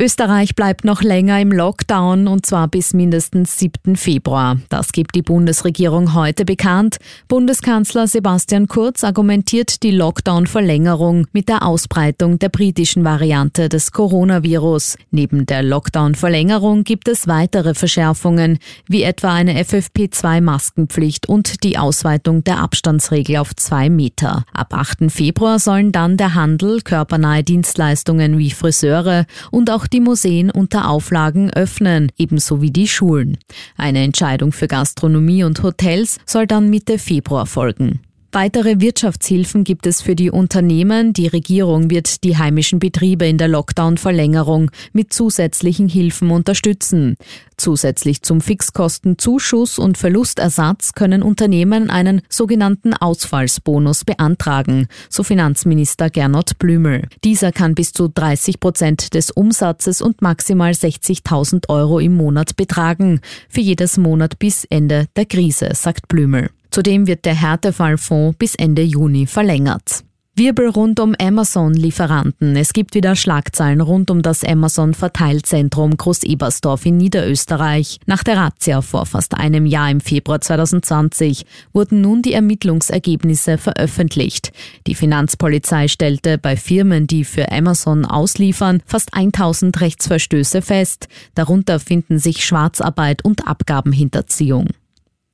Österreich bleibt noch länger im Lockdown und zwar bis mindestens 7. Februar. Das gibt die Bundesregierung heute bekannt. Bundeskanzler Sebastian Kurz argumentiert die Lockdown-Verlängerung mit der Ausbreitung der britischen Variante des Coronavirus. Neben der Lockdown-Verlängerung gibt es weitere Verschärfungen, wie etwa eine FFP2-Maskenpflicht und die Ausweitung der Abstandsregel auf zwei Meter. Ab 8. Februar sollen dann der Handel, körpernahe Dienstleistungen wie Friseure und auch die Museen unter Auflagen öffnen, ebenso wie die Schulen. Eine Entscheidung für Gastronomie und Hotels soll dann Mitte Februar folgen. Weitere Wirtschaftshilfen gibt es für die Unternehmen. Die Regierung wird die heimischen Betriebe in der Lockdown-Verlängerung mit zusätzlichen Hilfen unterstützen. Zusätzlich zum Fixkostenzuschuss und Verlustersatz können Unternehmen einen sogenannten Ausfallsbonus beantragen, so Finanzminister Gernot Blümel. Dieser kann bis zu 30 Prozent des Umsatzes und maximal 60.000 Euro im Monat betragen, für jedes Monat bis Ende der Krise, sagt Blümel. Zudem wird der Härtefallfonds bis Ende Juni verlängert. Wirbel rund um Amazon-Lieferanten. Es gibt wieder Schlagzeilen rund um das Amazon-Verteilzentrum Groß-Ebersdorf in Niederösterreich. Nach der Razzia vor fast einem Jahr im Februar 2020 wurden nun die Ermittlungsergebnisse veröffentlicht. Die Finanzpolizei stellte bei Firmen, die für Amazon ausliefern, fast 1000 Rechtsverstöße fest. Darunter finden sich Schwarzarbeit und Abgabenhinterziehung.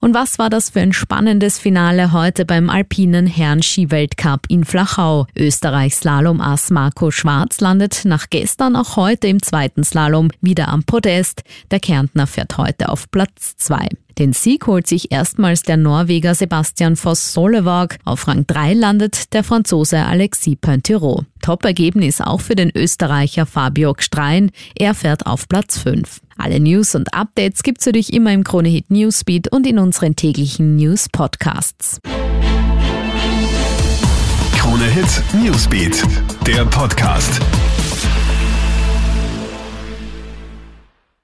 Und was war das für ein spannendes Finale heute beim alpinen Herren-Skiweltcup in Flachau? Österreichs Slalom-Ass Marco Schwarz landet nach gestern auch heute im zweiten Slalom wieder am Podest. Der Kärntner fährt heute auf Platz zwei. Den Sieg holt sich erstmals der Norweger Sebastian Voss Solevag. Auf Rang 3 landet der Franzose Alexis Pointerot. Top-Ergebnis auch für den Österreicher Fabio Gstrein. Er fährt auf Platz 5. Alle News und Updates gibt's für dich immer im Kronehit Newsbeat und in unseren täglichen News Podcasts. Kronehit Newsbeat, der Podcast.